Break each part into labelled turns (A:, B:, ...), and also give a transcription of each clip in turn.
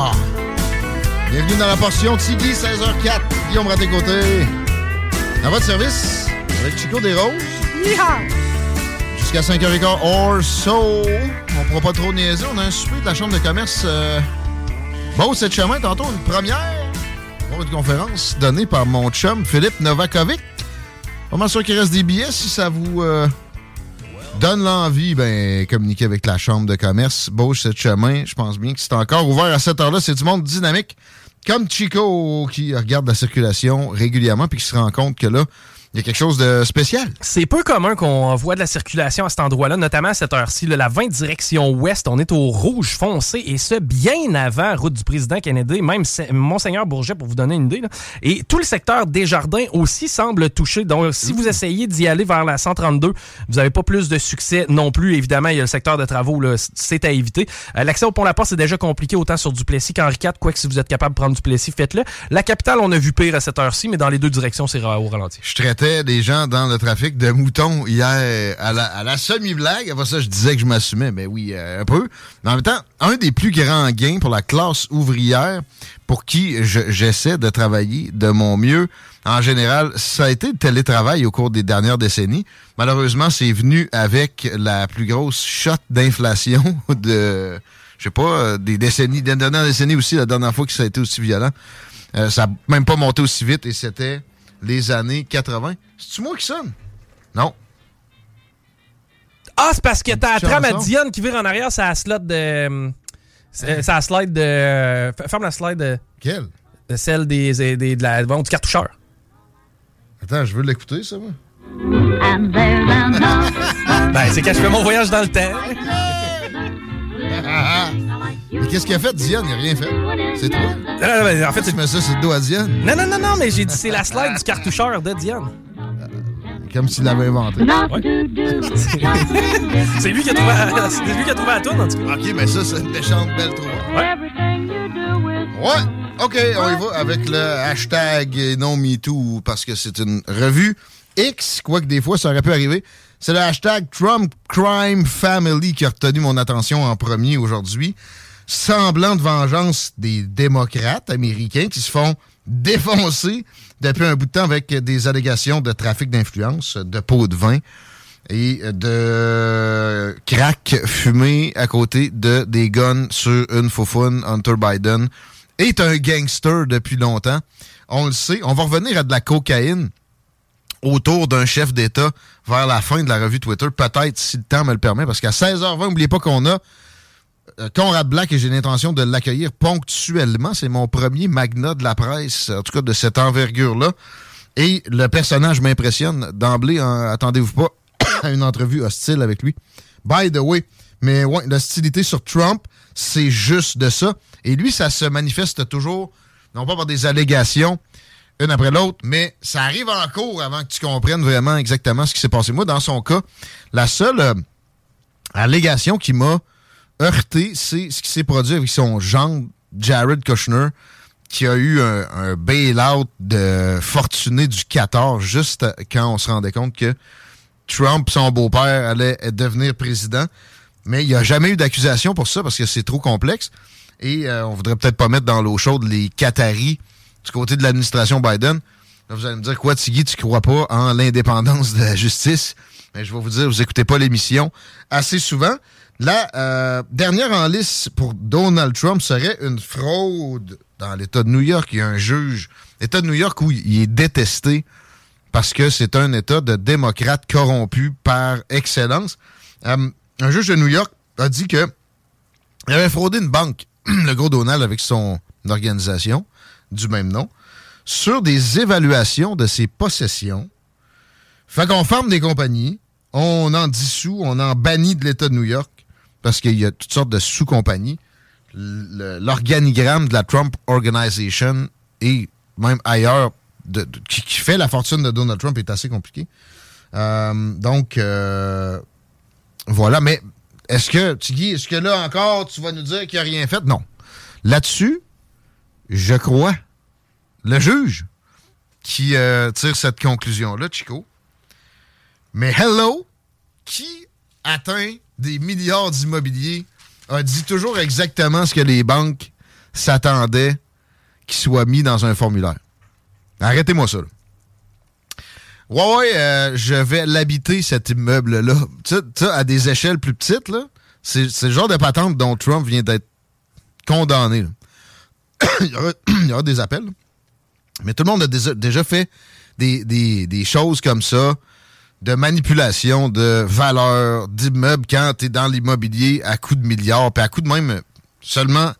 A: Ah. Bienvenue dans la portion Tigui, 16h04. Guillaume Raté-Côté. À votre service, avec Chico des Roses. Jusqu'à 5h15 or so. On pourra pas trop niaiser. On a un souper de la Chambre de commerce. Euh... Bon, cette chemin, tantôt, une première. Pour une conférence donnée par mon chum Philippe Novakovic. Pas sûr qu'il reste des billets si ça vous euh, donne l'envie, ben, communiquer avec la Chambre de commerce. Bauche cette chemin. Je pense bien que c'est encore ouvert à cette heure-là. C'est du monde dynamique. Comme Chico qui regarde la circulation régulièrement puis qui se rend compte que là, il y a quelque chose de spécial.
B: C'est peu commun qu'on voit de la circulation à cet endroit-là, notamment à cette heure-ci. La 20 direction ouest, on est au rouge foncé et ce, bien avant route du président Kennedy, même Se- Monseigneur Bourget, pour vous donner une idée. là. Et tout le secteur des jardins aussi semble touché. Donc, si vous essayez d'y aller vers la 132, vous n'avez pas plus de succès non plus. Évidemment, il y a le secteur de travaux, c'est à éviter. Euh, L'accès au pont-la-porte, c'est déjà compliqué autant sur Duplessis qu'Henri IV. Quoique, si vous êtes capable de prendre Duplessis, faites-le. La capitale, on a vu pire à cette heure-ci, mais dans les deux directions, c'est au ralenti.
A: Je traitais des gens dans le trafic de moutons hier à la, semi-blague. Après ça, je disais que je m'assumais. Mais oui, euh, un peu. En même temps, un des plus grands gains pour la classe ouvrière pour qui je- j'essaie de travailler de mon mieux, en général, ça a été le télétravail au cours des dernières décennies. Malheureusement, c'est venu avec la plus grosse shot d'inflation de, je sais pas, euh, des décennies, des dernières décennies aussi, la dernière fois que ça a été aussi violent. Euh, ça n'a même pas monté aussi vite et c'était les années 80. C'est-tu moi qui sonne? Non.
B: Ah, c'est parce que t'as la trame à. Diane qui vire en arrière, c'est la slot de. euh, C'est c'est la slide de. euh, Ferme la slide de.
A: Quelle?
B: De celle des, des, des- de la, bon, du cartoucheur.
A: Attends, je veux l'écouter, ça, moi.
B: Ben, c'est quand je fais mon voyage dans le temps.
A: Mais qu'est-ce qu'il a fait, Diane? Il a rien fait. C'est toi.
B: Non, non, mais en fait,
A: tu mets ça sur le dos à Diane?
B: Non, non, non, non, mais j'ai dit c'est la slide du cartoucheur de Diane.
A: Comme s'il l'avait inventé.
B: C'est lui qui a trouvé, la- c'est lui qui a trouvé la tourne, en tout cas.
A: OK, mais ça, c'est une méchante belle trouvaille. Ouais. OK, on y va avec le hashtag non MeToo parce que c'est une revue X, quoique des fois, ça aurait pu arriver. C'est le hashtag Trump Crime Family qui a retenu mon attention en premier aujourd'hui. Semblant de vengeance des démocrates américains qui se font défoncer depuis un bout de temps avec des allégations de trafic d'influence, de pots de vin et de crack fumé à côté de des guns sur une faufoune. Hunter Biden est un gangster depuis longtemps. On le sait. On va revenir à de la cocaïne autour d'un chef d'État vers la fin de la revue Twitter, peut-être si le temps me le permet, parce qu'à 16h20, n'oubliez pas qu'on a Conrad Black et j'ai l'intention de l'accueillir ponctuellement. C'est mon premier magnat de la presse, en tout cas de cette envergure-là. Et le personnage m'impressionne d'emblée. Attendez-vous pas à une entrevue hostile avec lui. By the way, mais ouais, l'hostilité sur Trump, c'est juste de ça. Et lui, ça se manifeste toujours, non pas par des allégations, une après l'autre, mais ça arrive en cours avant que tu comprennes vraiment exactement ce qui s'est passé. Moi, dans son cas, la seule euh, allégation qui m'a heurté, c'est ce qui s'est produit avec son gendre, Jared Kushner, qui a eu un, un bail-out de fortuné du 14 juste quand on se rendait compte que Trump, son beau-père, allait devenir président. Mais il n'y a jamais eu d'accusation pour ça parce que c'est trop complexe. Et euh, on voudrait peut-être pas mettre dans l'eau chaude les Qataris du côté de l'administration Biden. Là, vous allez me dire, quoi, Tiggy, tu crois pas en l'indépendance de la justice? Mais je vais vous dire, vous écoutez pas l'émission assez souvent. La euh, dernière en liste pour Donald Trump serait une fraude dans l'État de New York. Il y a un juge, l'État de New York où il est détesté parce que c'est un État de démocrates corrompus par excellence. Euh, un juge de New York a dit que il avait fraudé une banque, le gros Donald, avec son organisation du même nom, sur des évaluations de ses possessions. Fait qu'on ferme des compagnies, on en dissout, on en bannit de l'État de New York parce qu'il y a toutes sortes de sous-compagnies. L'organigramme de la Trump Organization et même ailleurs qui, fait la fortune de Donald Trump est assez compliqué. Euh, donc, euh, voilà. Mais est-ce que, Tiggy, est-ce que là encore, tu vas nous dire qu'il n'a rien fait? Non. Là-dessus, je crois, le juge qui euh, tire cette conclusion-là, Chico. Mais hello, qui atteint des milliards d'immobiliers a dit toujours exactement ce que les banques s'attendaient qu'il soit mis dans un formulaire. Arrêtez-moi ça. Ouais, ouais, euh, je vais l'habiter, cet immeuble-là. Tu sais, à des échelles plus petites, là, c'est, le genre de patente dont Trump vient d'être condamné. il, y aura, des appels. Mais tout le monde a déjà, fait des, choses comme ça, de manipulation de valeur d'immeubles quand tu es dans l'immobilier à coût de milliards, puis à coût de même seulement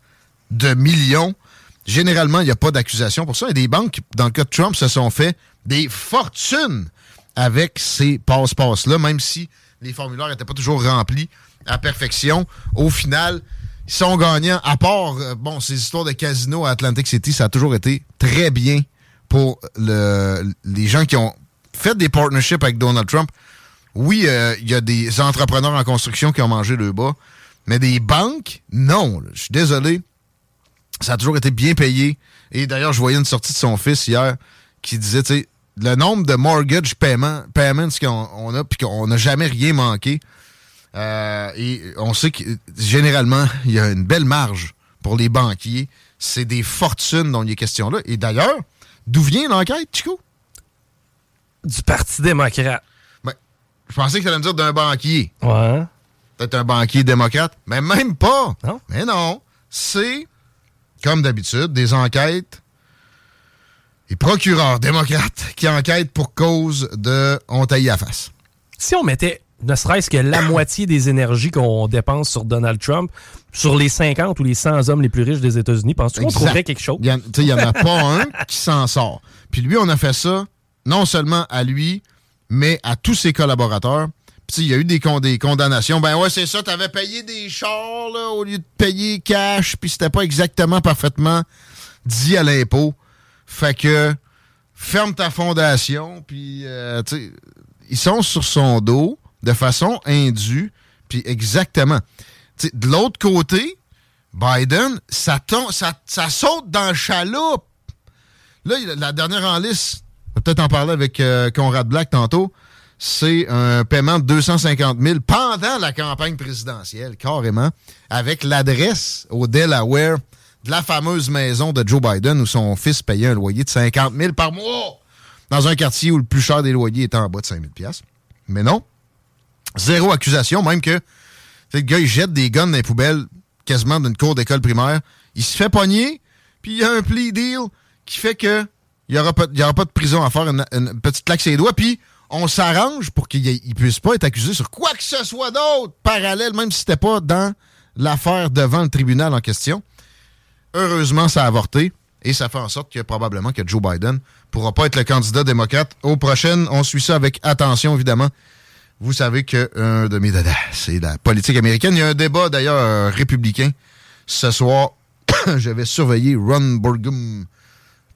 A: de millions. Généralement, il n'y a pas d'accusation pour ça. Et des banques, dans le cas de Trump, se sont fait des fortunes avec ces passe-passe-là, même si les formulaires n'étaient pas toujours remplis à perfection. Au final, ils sont gagnants. À part, euh, bon, ces histoires de casino à Atlantic City, ça a toujours été très bien pour les gens qui ont fait des partnerships avec Donald Trump. Oui, euh, il y a des entrepreneurs en construction qui ont mangé le bas, mais des banques, non. Je suis désolé. Ça a toujours été bien payé. Et d'ailleurs, je voyais une sortie de son fils hier qui disait, tu sais, le nombre de mortgage payments, payments qu'on a, puis qu'on n'a jamais rien manqué. Euh, et on sait que généralement, il y a une belle marge pour les banquiers. C'est des fortunes dont il est question là. Et d'ailleurs, d'où vient l'enquête, Chico?
B: Du Parti démocrate.
A: Ben, je pensais que tu allais me dire d'un banquier.
B: Ouais.
A: Peut-être un banquier démocrate. Mais même pas. Non. Mais non. C'est comme d'habitude, des enquêtes et procureurs démocrates qui enquêtent pour cause de on taille à face.
B: Si on mettait ne serait-ce que la moitié des énergies qu'on dépense sur Donald Trump sur les 50 ou les 100 hommes les plus riches des États-Unis, penses-tu qu'on trouverait quelque chose?
A: Il n'y en, a pas un qui s'en sort. Puis lui, on a fait ça non seulement à lui, mais à tous ses collaborateurs il y a eu des, condamnations. Ben ouais, c'est ça, t'avais payé des chars là, au lieu de payer cash, puis c'était pas exactement parfaitement dit à l'impôt. Fait que ferme ta fondation, puis euh, ils sont sur son dos de façon indue, puis exactement. de l'autre côté, Biden, ça, ça, ça, saute dans le chaloupe. Là, la dernière en liste, peut-être en parler avec euh, Conrad Black tantôt. C'est un paiement de 250 000 pendant la campagne présidentielle, carrément, avec l'adresse au Delaware de la fameuse maison de Joe Biden où son fils payait un loyer de 50 000 par mois dans un quartier où le plus cher des loyers était en bas de 5 000 Mais non, zéro accusation, même que le gars, il jette des guns dans les poubelles quasiment d'une cour d'école primaire. Il se fait pogner, puis il y a un plea deal qui fait que il n'y aura, pas, de prison à faire, une, petite claque ses doigts, puis on s'arrange pour qu'il ne puisse pas être accusé sur quoi que ce soit d'autre parallèle, même si c'était pas dans l'affaire devant le tribunal en question. Heureusement, ça a avorté et ça fait en sorte que probablement que Joe Biden pourra pas être le candidat démocrate aux prochaines. On suit ça avec attention, évidemment. Vous savez qu'un de mes dadas, c'est la politique américaine. Il y a un débat, d'ailleurs, euh, républicain. Ce soir, je vais surveiller Ron Burgum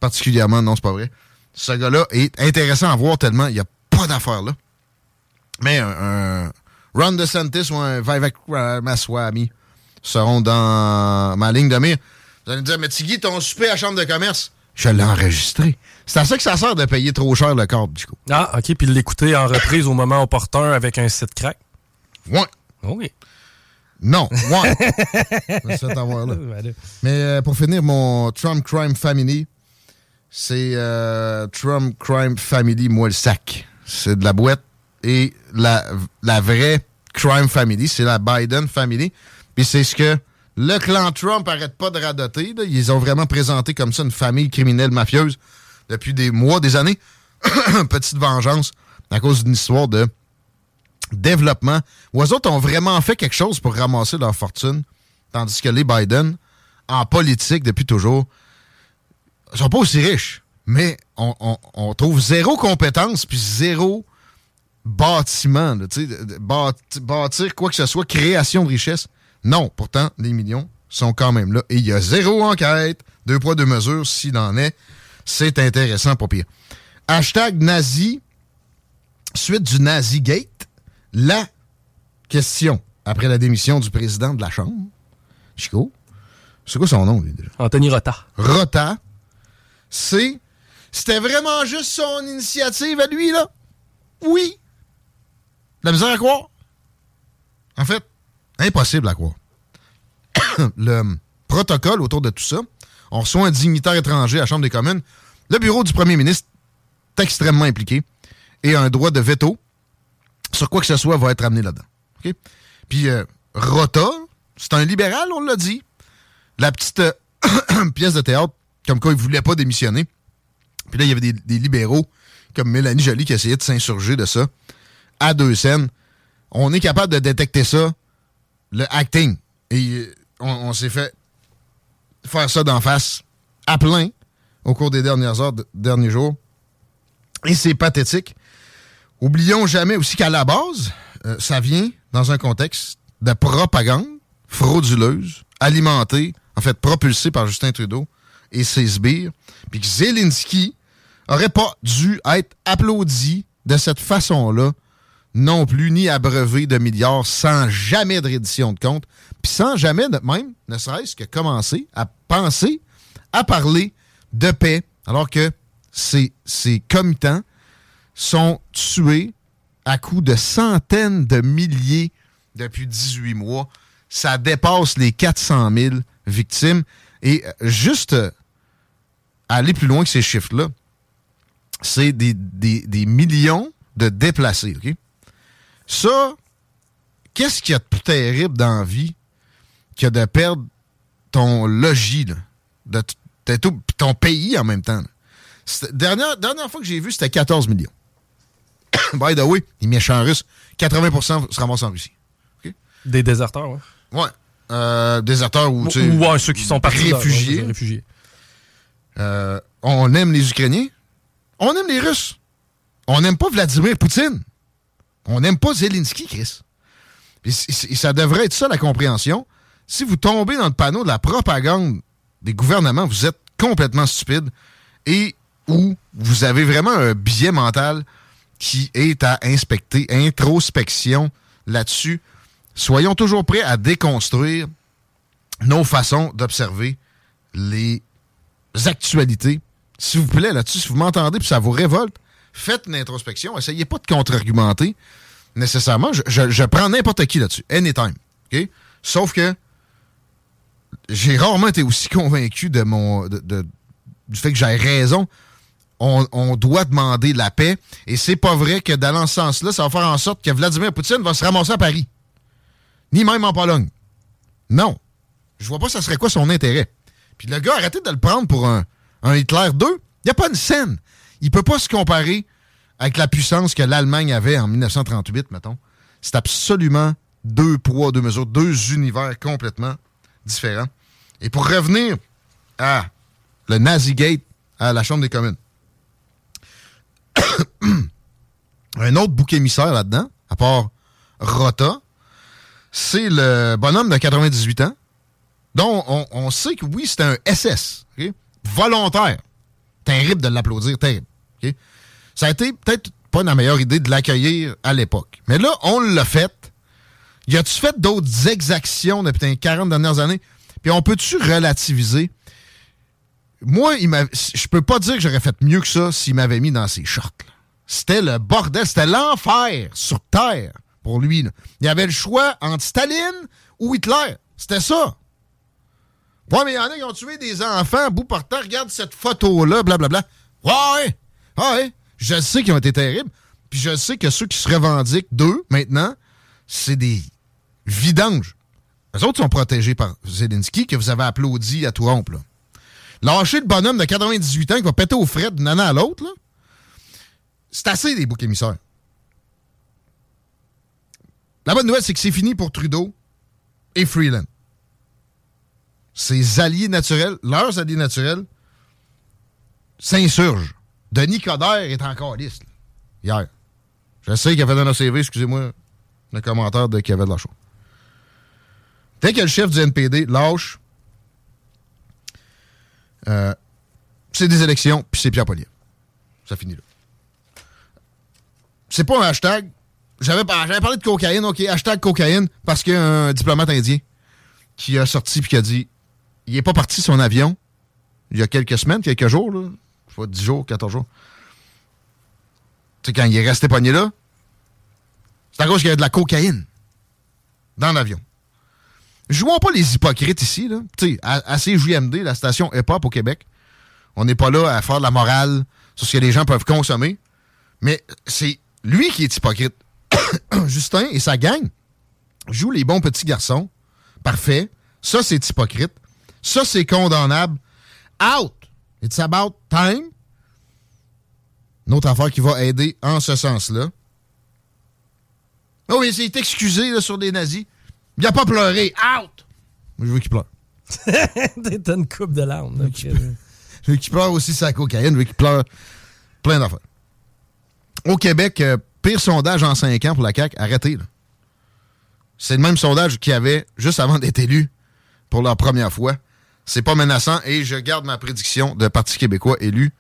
A: particulièrement. Non, c'est pas vrai. Ce gars-là est intéressant à voir tellement il n'y a pas d'affaires là. Mais un, Ron DeSantis ou un Vivek Ramaswamy seront dans ma ligne de mire. Vous allez me dire, mais Tigui, ton souper à la chambre de commerce, je l'ai enregistré. C'est à ça que ça sert de payer trop cher le câble, du coup.
B: Ah, OK. Puis l'écouter en reprise au moment opportun avec un site crack.
A: Ouais.
B: Oui.
A: Non, ouais. là. Mais euh, pour finir, mon Trump Crime Family, c'est euh, Trump Crime Family, moi le sac. C'est de la boîte. Et la, vraie Crime Family, c'est la Biden Family. Puis c'est ce que le clan Trump arrête pas de radoter. Ils ont vraiment présenté comme ça une famille criminelle mafieuse depuis des mois, des années. Petite vengeance à cause d'une histoire de développement eux autres ont vraiment fait quelque chose pour ramasser leur fortune, tandis que les Biden, en politique depuis toujours, sont pas aussi riches, mais on, trouve zéro compétence puis zéro bâtiment, bâtir quoi que ce soit, création de richesse. Non, pourtant, les millions sont quand même là. Et il y a zéro enquête, deux poids, deux mesures, s'il en est. C'est intéressant, pas pire. Hashtag nazi, suite du Nazi Gate, la question après la démission du président de la Chambre, Chico. C'est quoi son nom, lui, déjà?
B: Anthony Rota.
A: Rota. C'était vraiment juste son initiative à lui, là? Oui. La misère à croire? En fait, Impossible à croire. le protocole autour de tout ça, on reçoit un dignitaire étranger à la Chambre des communes. Le bureau du premier ministre est extrêmement impliqué et un droit de veto sur quoi que ce soit va être amené là-dedans. Puis euh, Rota, c'est un libéral, on l'a dit. La petite euh, pièce de théâtre, comme quoi il voulait pas démissionner. Puis là, il y avait des, libéraux comme Mélanie Joly qui essayaient de s'insurger de ça à deux scènes. On est capable de détecter ça le acting. Et euh, on, s'est fait faire ça d'en face à plein au cours des dernières heures, derniers jours. Et c'est pathétique. Oublions jamais aussi qu'à la base, euh, ça vient dans un contexte de propagande frauduleuse, alimentée, en fait propulsée par Justin Trudeau et ses sbires, puis que Zelensky aurait pas dû être applaudi de cette façon-là non plus, ni abreuvé de milliards sans jamais de reddition de compte, puis sans jamais même, ne serait-ce que commencer à penser, à parler de paix, alors que ces, ces comitants sont tués à coups de centaines de milliers depuis 18 mois. Ça dépasse les 400 000 victimes. Et euh, juste euh, aller plus loin que ces chiffres-là, c'est des, des, des millions de déplacés. OK? Ça, qu'est-ce qu'il y a de plus terrible dans la vie que de perdre ton logis, de ton pays en même temps? Dernière, dernière fois que j'ai vu, c'était 14 millions. By the way, les méchants russes, 80% se ramassent en Russie.
B: Des déserteurs, oui.
A: Ouais. Euh, déserteurs ou,
B: ouais, ceux qui sont partis
A: réfugiés.
B: réfugiés.
A: Euh, on aime les Ukrainiens. On aime les Russes. On n'aime pas Vladimir Poutine. On n'aime pas Zelensky, Chris. Et, ça devrait être ça la compréhension. Si vous tombez dans le panneau de la propagande des gouvernements, vous êtes complètement stupide et ou vous avez vraiment un biais mental qui est à inspecter, introspection là-dessus. Soyons toujours prêts à déconstruire nos façons d'observer les actualités. S'il vous plaît, là-dessus, si vous m'entendez puis ça vous révolte, faites une introspection, essayez pas de contre-argumenter nécessairement. Je, prends n'importe qui là-dessus, anytime. OK? Sauf que j'ai rarement été aussi convaincu de mon du fait que j'ai raison. On, doit demander la paix. Et c'est pas vrai que dans ce sens-là, ça va faire en sorte que Vladimir Poutine va se ramasser à Paris. Ni même en Pologne. Non. Je vois pas ça serait quoi son intérêt. Puis le gars, arrêtez de le prendre pour un, Hitler 2. Il n'y a pas une scène. Il peut pas se comparer avec la puissance que l'Allemagne avait en 1938, mettons. C'est absolument deux poids, deux mesures, deux univers complètement différents. Et pour revenir à le Nazigate à la Chambre des communes, un autre bouc émissaire là-dedans, à part Rota, c'est le bonhomme de 98 ans, dont on, sait que oui, c'est un SS, volontaire. Terrible de l'applaudir, terrible. Ça a été peut-être pas la meilleure idée de l'accueillir à l'époque. Mais là, on l'a fait. Y a-tu fait d'autres exactions depuis les 40 dernières années? Puis on peut-tu relativiser? Moi, je peux pas dire que j'aurais fait mieux que ça s'il m'avait mis dans ses shorts. C'était le bordel, c'était l'enfer sur Terre pour lui. Il y avait le choix entre Staline ou Hitler. C'était ça. Ouais, mais il y en a qui ont tué des enfants à bout terre. Regarde cette photo-là, blablabla. Ouais, ouais. Je sais qu'ils ont été terribles. Puis je sais que ceux qui se revendiquent d'eux, maintenant, c'est des vidanges. Les autres sont protégés par Zelensky, que vous avez applaudi à tout rompre. Lâcher le bonhomme de 98 ans qui va péter au frais d'une année à l'autre, c'est assez des boucs émissaires. La bonne nouvelle, c'est que c'est fini pour Trudeau et Freeland. Ses alliés naturels, leurs alliés naturels, s'insurgent. Denis Coderre est encore liste. Hier. Je sais qu'il a fait un CV, excusez-moi, le commentaire de Kevin Lachon. Dès que le chef du NPD lâche, euh, c'est des élections, puis c'est Pierre Poliev. Ça finit là. C'est pas un hashtag, j'avais parlé de cocaïne, OK, hashtag cocaïne, parce qu'il y a un diplomate indien qui a sorti puis qui a dit il est pas parti son avion il y a quelques semaines, quelques jours, là. Je sais 10 jours, 14 jours. Tu sais, quand il est resté pogné là, c'est à cause qu'il y a de la cocaïne dans l'avion. Jouons pas les hypocrites ici, là. Tu sais, à, à CJMD, la station hip-hop au Québec, on n'est pas là à faire de la morale sur ce que les gens peuvent consommer, mais c'est lui qui est hypocrite. Justin et sa gang jouent les bons petits garçons. Parfait. Ça, c'est hypocrite. Ça, c'est condamnable. Out! It's about time. Une autre affaire qui va aider en ce sens-là. Oh, il s'est excusé sur des nazis. Il n'a pas pleuré. Out! je veux qu'il pleure.
B: T'as une coupe de larmes.
A: Je veux qu'il pleure aussi sa cocaïne. Je veux qu'il pleure plein d'affaires. Au Québec, euh, Pire sondage en 5 ans pour la CAQ, arrêtez. C'est le même sondage qu'il y avait juste avant d'être élu pour la première fois. C'est pas menaçant et je garde ma prédiction de Parti québécois élu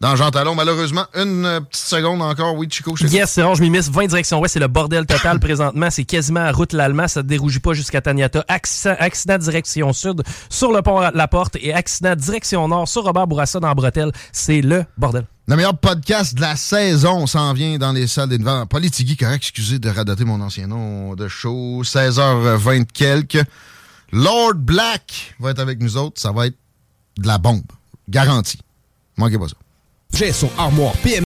A: dans Jean Talon. Malheureusement, une euh, petite seconde encore. Oui, Chico,
B: je Yes, c'est je m'y miss 20 directions ouest. C'est le bordel total présentement. C'est quasiment à route l'Allemand. Ça ne dérougit pas jusqu'à Taniata. Accident, accident direction sud sur le pont La Porte et accident direction nord sur Robert Bourassa dans Bretelle. C'est le bordel.
A: Le meilleur podcast de la saison s'en vient dans les salles des devants. Politigui, correct, excusez de radoter mon ancien nom de show. 16h20 quelques. Lord Black va être avec nous autres. Ça va être de la bombe. Garantie. Manquez pas ça.
C: J'ai son armoire PM.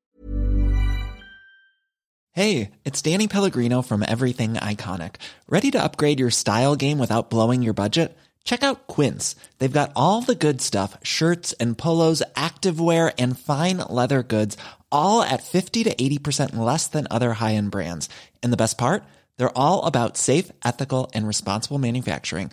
D: Hey, it's Danny Pellegrino from Everything Iconic. Ready to upgrade your style game without blowing your budget? Check out Quince. They've got all the good stuff shirts and polos, activewear, and fine leather goods, all at 50 to 80% less than other high end brands. And the best part? They're all about safe, ethical, and responsible manufacturing.